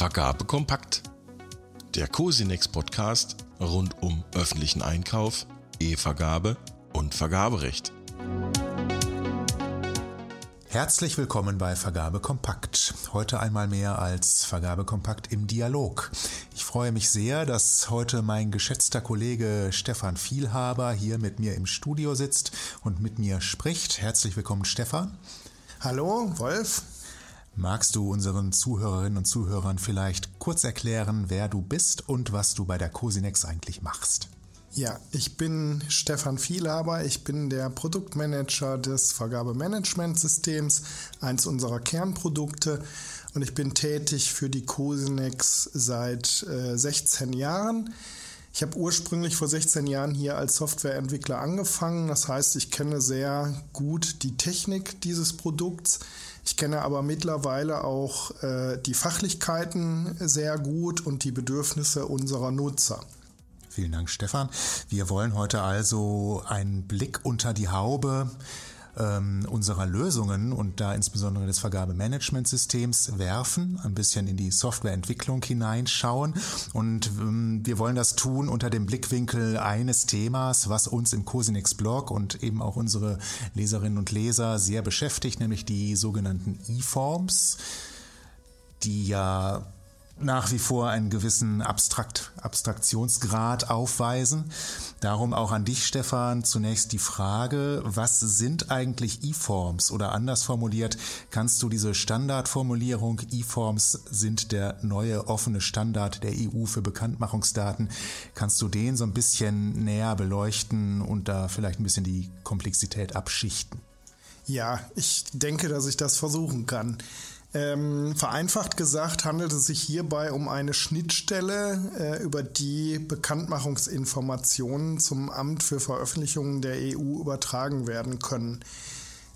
Vergabe kompakt. Der Cosinex Podcast rund um öffentlichen Einkauf, E-Vergabe und Vergaberecht. Herzlich willkommen bei Vergabe Kompakt. Heute einmal mehr als Vergabe Kompakt im Dialog. Ich freue mich sehr, dass heute mein geschätzter Kollege Stefan Vielhaber hier mit mir im Studio sitzt und mit mir spricht. Herzlich willkommen, Stefan. Hallo, Wolf. Magst du unseren Zuhörerinnen und Zuhörern vielleicht kurz erklären, wer du bist und was du bei der Cosinex eigentlich machst? Ja, ich bin Stefan Vielhaber. Ich bin der Produktmanager des Vergabemanagementsystems, eins unserer Kernprodukte. Und ich bin tätig für die Cosinex seit äh, 16 Jahren. Ich habe ursprünglich vor 16 Jahren hier als Softwareentwickler angefangen. Das heißt, ich kenne sehr gut die Technik dieses Produkts. Ich kenne aber mittlerweile auch äh, die Fachlichkeiten sehr gut und die Bedürfnisse unserer Nutzer. Vielen Dank, Stefan. Wir wollen heute also einen Blick unter die Haube ähm, unserer Lösungen und da insbesondere des Vergabemanagementsystems werfen, ein bisschen in die Softwareentwicklung hineinschauen. Und ähm, wir wollen das tun unter dem Blickwinkel eines Themas, was uns im Cosinex Blog und eben auch unsere Leserinnen und Leser sehr beschäftigt, nämlich die sogenannten E-Forms, die ja nach wie vor einen gewissen Abstrakt, Abstraktionsgrad aufweisen. Darum auch an dich, Stefan, zunächst die Frage, was sind eigentlich E-Forms? Oder anders formuliert, kannst du diese Standardformulierung, E-Forms sind der neue offene Standard der EU für Bekanntmachungsdaten, kannst du den so ein bisschen näher beleuchten und da vielleicht ein bisschen die Komplexität abschichten? Ja, ich denke, dass ich das versuchen kann. Ähm, vereinfacht gesagt handelt es sich hierbei um eine Schnittstelle, äh, über die Bekanntmachungsinformationen zum Amt für Veröffentlichungen der EU übertragen werden können.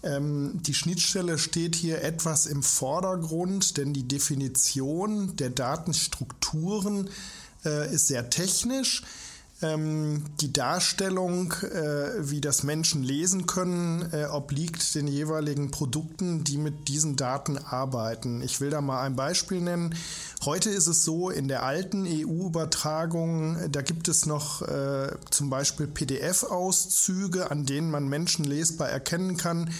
Ähm, die Schnittstelle steht hier etwas im Vordergrund, denn die Definition der Datenstrukturen äh, ist sehr technisch. Ähm, die Darstellung, äh, wie das Menschen lesen können, äh, obliegt den jeweiligen Produkten, die mit diesen Daten arbeiten. Ich will da mal ein Beispiel nennen. Heute ist es so, in der alten EU-Übertragung, da gibt es noch äh, zum Beispiel PDF-Auszüge, an denen man Menschen lesbar erkennen kann,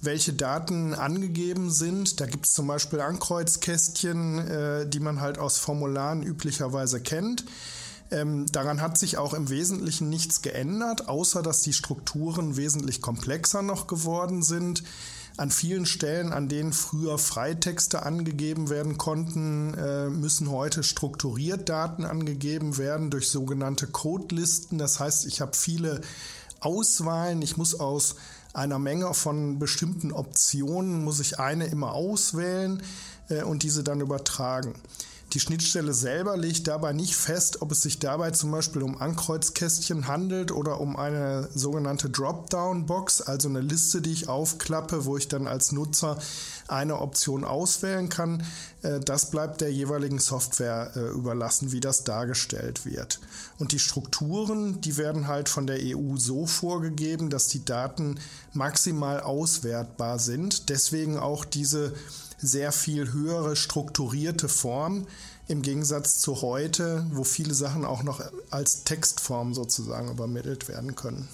welche Daten angegeben sind. Da gibt es zum Beispiel Ankreuzkästchen, äh, die man halt aus Formularen üblicherweise kennt. Ähm, daran hat sich auch im Wesentlichen nichts geändert, außer dass die Strukturen wesentlich komplexer noch geworden sind. An vielen Stellen, an denen früher Freitexte angegeben werden konnten, äh, müssen heute strukturiert Daten angegeben werden durch sogenannte Codelisten. Das heißt, ich habe viele Auswahlen. Ich muss aus einer Menge von bestimmten Optionen, muss ich eine immer auswählen äh, und diese dann übertragen. Die Schnittstelle selber legt dabei nicht fest, ob es sich dabei zum Beispiel um Ankreuzkästchen handelt oder um eine sogenannte Dropdown-Box, also eine Liste, die ich aufklappe, wo ich dann als Nutzer eine Option auswählen kann. Äh, das bleibt der jeweiligen Software äh, überlassen, wie das dargestellt wird. Und die Strukturen, die werden halt von der EU so vorgegeben, dass die Daten maximal auswertbar sind. Deswegen auch diese sehr viel höhere strukturierte Form im Gegensatz zu heute, wo viele Sachen auch noch als Textform sozusagen übermittelt werden können.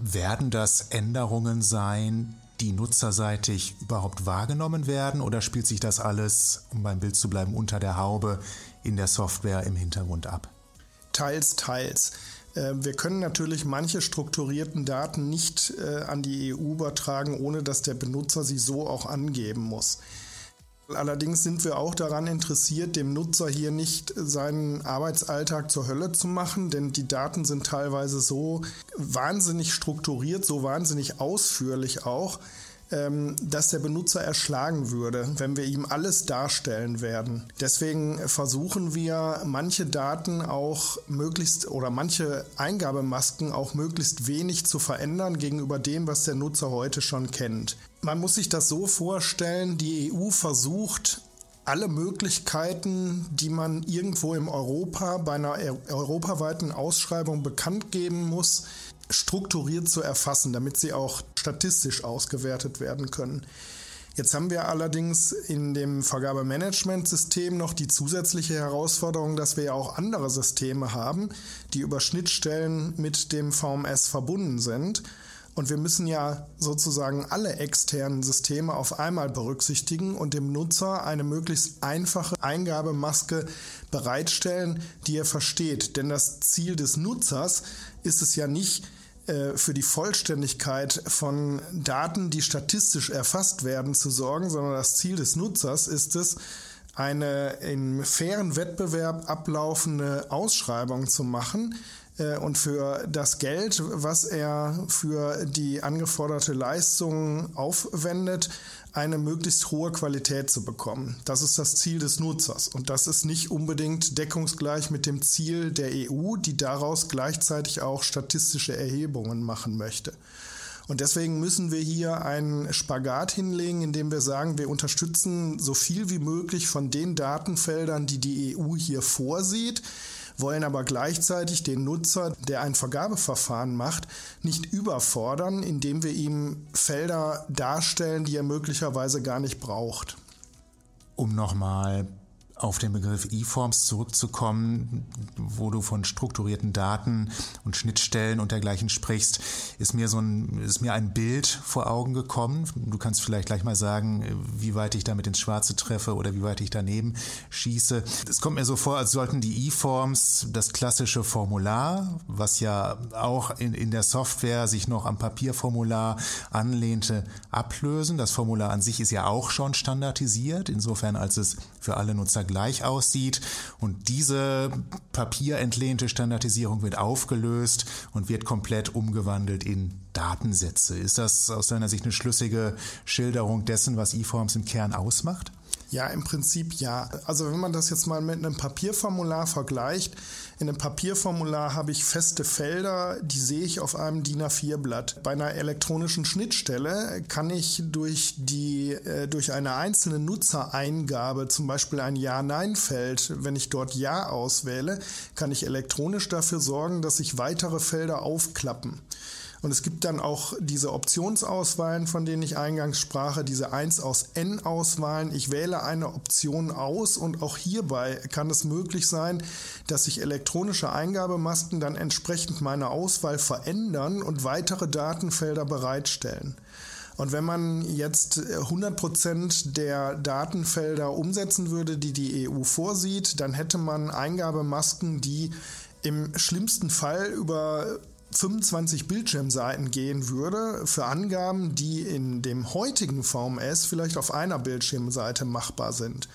Werden das Änderungen sein, die nutzerseitig überhaupt wahrgenommen werden oder spielt sich das alles, um beim Bild zu bleiben, unter der Haube in der Software im Hintergrund ab? Teils, teils. Äh, wir können natürlich manche strukturierten Daten nicht äh, an die EU übertragen, ohne dass der Benutzer sie so auch angeben muss. Allerdings sind wir auch daran interessiert, dem Nutzer hier nicht seinen Arbeitsalltag zur Hölle zu machen, denn die Daten sind teilweise so wahnsinnig strukturiert, so wahnsinnig ausführlich auch, ähm, dass der Benutzer erschlagen würde, wenn wir ihm alles darstellen werden. Deswegen versuchen wir manche Daten auch möglichst oder manche Eingabemasken auch möglichst wenig zu verändern gegenüber dem, was der Nutzer heute schon kennt. Man muss sich das so vorstellen, die EU versucht, alle Möglichkeiten, die man irgendwo im Europa bei einer europaweiten Ausschreibung bekannt geben muss, strukturiert zu erfassen, damit sie auch statistisch ausgewertet werden können. Jetzt haben wir allerdings in dem Vergabemanagementsystem noch die zusätzliche Herausforderung, dass wir ja auch andere Systeme haben, die über Schnittstellen mit dem VMS verbunden sind. Und wir müssen ja sozusagen alle externen Systeme auf einmal berücksichtigen und dem Nutzer eine möglichst einfache Eingabemaske bereitstellen, die er versteht. Denn das Ziel des Nutzers ist es ja nicht, für die Vollständigkeit von Daten, die statistisch erfasst werden, zu sorgen, sondern das Ziel des Nutzers ist es, eine im fairen Wettbewerb ablaufende Ausschreibung zu machen, äh, und für das Geld, was er für die angeforderte Leistung aufwendet, eine möglichst hohe Qualität zu bekommen. Das ist das Ziel des Nutzers und das ist nicht unbedingt deckungsgleich mit dem Ziel der EU, die daraus gleichzeitig auch statistische Erhebungen machen möchte. Und deswegen müssen wir hier einen Spagat hinlegen, indem wir sagen, wir unterstützen so viel wie möglich von den Datenfeldern, die die EU hier vorsieht wollen aber gleichzeitig den Nutzer, der ein Vergabeverfahren macht, nicht überfordern, indem wir ihm Felder darstellen, die er möglicherweise gar nicht braucht. Um nochmal auf den Begriff E-Forms zurückzukommen, wo du von strukturierten Daten und Schnittstellen und dergleichen sprichst, ist mir so ein, ist mir ein Bild vor Augen gekommen. Du kannst vielleicht gleich mal sagen, wie weit ich damit ins Schwarze treffe oder wie weit ich daneben schieße. Es kommt mir so vor, als sollten die E-Forms das klassische Formular, was ja auch in, in der Software sich noch am Papierformular anlehnte, ablösen. Das Formular an sich ist ja auch schon standardisiert, insofern als es für alle Nutzer gleich aussieht. Und diese papierentlehnte Standardisierung wird aufgelöst und wird komplett umgewandelt in Datensätze. Ist das aus deiner Sicht eine schlüssige Schilderung dessen, was eForms im Kern ausmacht? Ja, im Prinzip ja. Also wenn man das jetzt mal mit einem Papierformular vergleicht, in einem Papierformular habe ich feste Felder, die sehe ich auf einem DIN A4-Blatt. Bei einer elektronischen Schnittstelle kann ich durch die äh, durch eine einzelne Nutzereingabe, zum Beispiel ein Ja-Nein-Feld, wenn ich dort Ja auswähle, kann ich elektronisch dafür sorgen, dass sich weitere Felder aufklappen. Und es gibt dann auch diese Optionsauswahlen, von denen ich eingangs sprach, diese 1 aus N Auswahlen. Ich wähle eine Option aus und auch hierbei kann es möglich sein, dass sich elektronische Eingabemasken dann entsprechend meine Auswahl verändern und weitere Datenfelder bereitstellen. Und wenn man jetzt 100% der Datenfelder umsetzen würde, die die EU vorsieht, dann hätte man Eingabemasken, die im schlimmsten Fall über 25 Bildschirmseiten gehen würde für Angaben, die in dem heutigen VMS vielleicht auf einer Bildschirmseite machbar sind.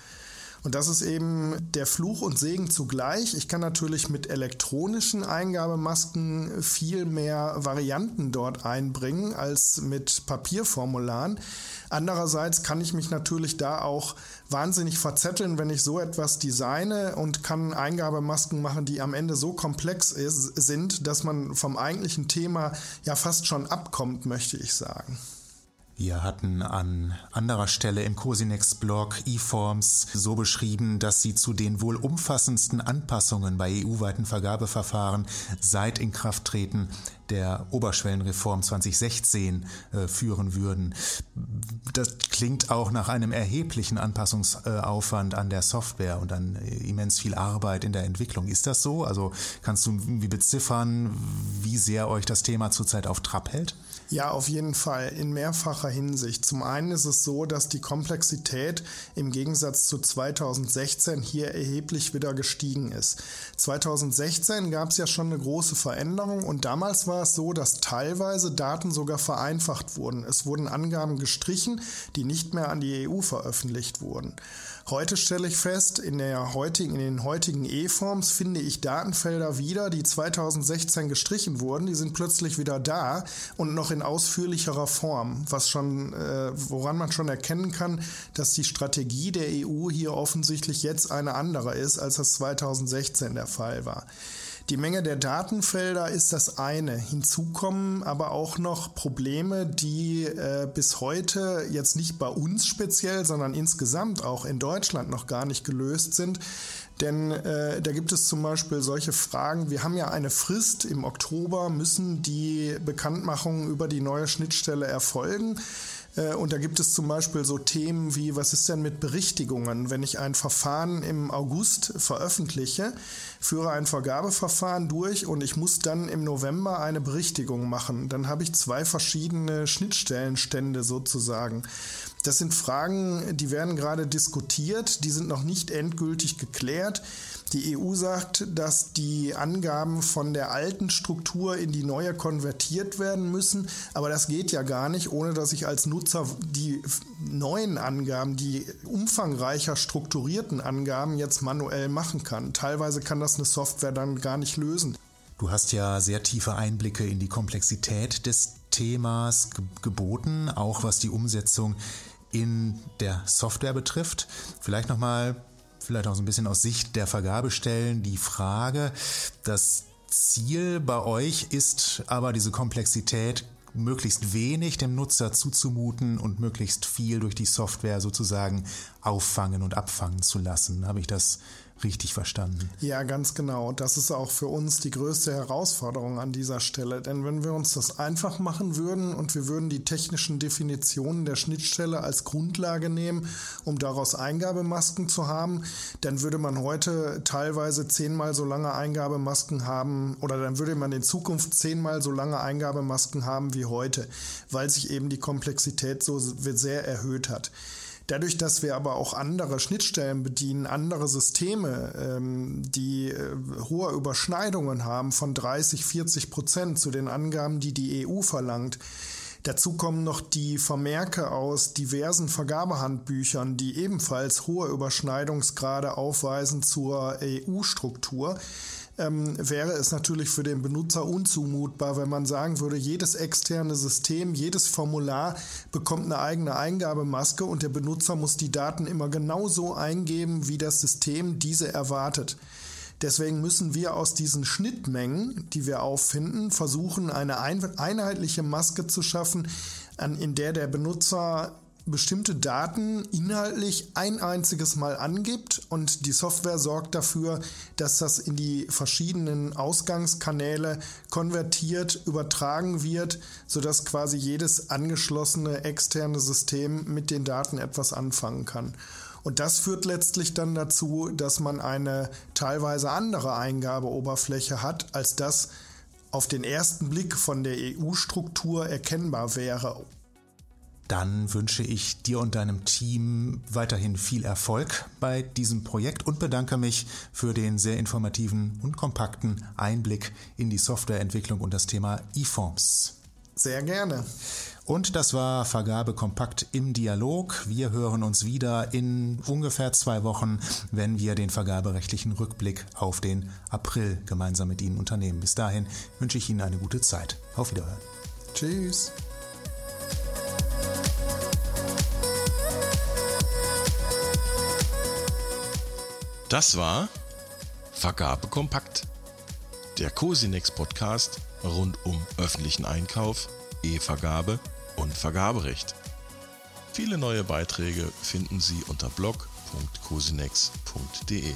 Und das ist eben der Fluch und Segen zugleich. Ich kann natürlich mit elektronischen Eingabemasken viel mehr Varianten dort einbringen als mit Papierformularen. Andererseits kann ich mich natürlich da auch wahnsinnig verzetteln, wenn ich so etwas designe und kann Eingabemasken machen, die am Ende so komplex ist, sind, dass man vom eigentlichen Thema ja fast schon abkommt, möchte ich sagen. Wir hatten an anderer Stelle im Cosinex-Blog eForms so beschrieben, dass sie zu den wohl umfassendsten Anpassungen bei EU-weiten Vergabeverfahren seit Inkrafttreten der Oberschwellenreform 2016 äh, führen würden. Das klingt auch nach einem erheblichen Anpassungsaufwand an der Software und an äh, immens viel Arbeit in der Entwicklung. Ist das so? Also kannst du wie beziffern, wie sehr euch das Thema zurzeit auf Trab hält? Ja, auf jeden Fall, in mehrfacher Hinsicht. Zum einen ist es so, dass die Komplexität im Gegensatz zu 2016 hier erheblich wieder gestiegen ist. 2016 gab es ja schon eine große Veränderung und damals war es so, dass teilweise Daten sogar vereinfacht wurden. Es wurden Angaben gestrichen, die nicht mehr an die EU veröffentlicht wurden. Heute stelle ich fest, in, der heutigen, in den heutigen E-Forms finde ich Datenfelder wieder, die 2016 gestrichen wurden. Die sind plötzlich wieder da und noch in ausführlicherer Form, was schon, äh, woran man schon erkennen kann, dass die Strategie der EU hier offensichtlich jetzt eine andere ist, als das 2016 der Fall war. Die Menge der Datenfelder ist das eine. Hinzu kommen aber auch noch Probleme, die äh, bis heute jetzt nicht bei uns speziell, sondern insgesamt auch in Deutschland noch gar nicht gelöst sind. Denn äh, da gibt es zum Beispiel solche Fragen. Wir haben ja eine Frist. Im Oktober müssen die Bekanntmachungen über die neue Schnittstelle erfolgen. Äh, und da gibt es zum Beispiel so Themen wie, was ist denn mit Berichtigungen? Wenn ich ein Verfahren im August veröffentliche, führe ein Vergabeverfahren durch und ich muss dann im November eine Berichtigung machen, dann habe ich zwei verschiedene Schnittstellenstände sozusagen. Das sind Fragen, die werden gerade diskutiert, die sind noch nicht endgültig geklärt. Die EU sagt, dass die Angaben von der alten Struktur in die neue konvertiert werden müssen, aber das geht ja gar nicht, ohne dass ich als Nutzer die neuen Angaben, die umfangreicher strukturierten Angaben jetzt manuell machen kann. Teilweise kann das eine Software dann gar nicht lösen. Du hast ja sehr tiefe Einblicke in die Komplexität des Themas geboten, auch was die Umsetzung in der Software betrifft. Vielleicht nochmal, vielleicht auch so ein bisschen aus Sicht der Vergabestellen die Frage, das Ziel bei euch ist aber diese Komplexität möglichst wenig dem Nutzer zuzumuten und möglichst viel durch die Software sozusagen auffangen und abfangen zu lassen. Habe ich das richtig verstanden. Ja, ganz genau. Das ist auch für uns die größte Herausforderung an dieser Stelle. Denn wenn wir uns das einfach machen würden und wir würden die technischen Definitionen der Schnittstelle als Grundlage nehmen, um daraus Eingabemasken zu haben, dann würde man heute teilweise zehnmal so lange Eingabemasken haben oder dann würde man in Zukunft zehnmal so lange Eingabemasken haben wie heute, weil sich eben die Komplexität so sehr erhöht hat. Dadurch, dass wir aber auch andere Schnittstellen bedienen, andere Systeme, ähm, die äh, hohe Überschneidungen haben von 30, 40 Prozent zu den Angaben, die die EU verlangt, Dazu kommen noch die Vermerke aus diversen Vergabehandbüchern, die ebenfalls hohe Überschneidungsgrade aufweisen zur EU-Struktur ähm, wäre es natürlich für den Benutzer unzumutbar, wenn man sagen würde, jedes externe System, jedes Formular bekommt eine eigene Eingabemaske und der Benutzer muss die Daten immer genauso eingeben, wie das System diese erwartet. Deswegen müssen wir aus diesen Schnittmengen, die wir auffinden, versuchen, eine einheitliche Maske zu schaffen, in der der Benutzer bestimmte Daten inhaltlich ein einziges Mal angibt und die Software sorgt dafür, dass das in die verschiedenen Ausgangskanäle konvertiert, übertragen wird, sodass quasi jedes angeschlossene externe System mit den Daten etwas anfangen kann. Und das führt letztlich dann dazu, dass man eine teilweise andere Eingabeoberfläche hat, als das auf den ersten Blick von der EU-Struktur erkennbar wäre dann wünsche ich dir und deinem Team weiterhin viel Erfolg bei diesem Projekt und bedanke mich für den sehr informativen und kompakten Einblick in die Softwareentwicklung und das Thema E-Forms. Sehr gerne. Und das war Vergabe kompakt im Dialog. Wir hören uns wieder in ungefähr zwei Wochen, wenn wir den vergaberechtlichen Rückblick auf den April gemeinsam mit Ihnen unternehmen. Bis dahin wünsche ich Ihnen eine gute Zeit. Auf Wiederhören. Tschüss. Das war Vergabe kompakt. Der Cosinex Podcast rund um öffentlichen Einkauf, E-Vergabe und Vergaberecht. Viele neue Beiträge finden Sie unter blog.cosinex.de.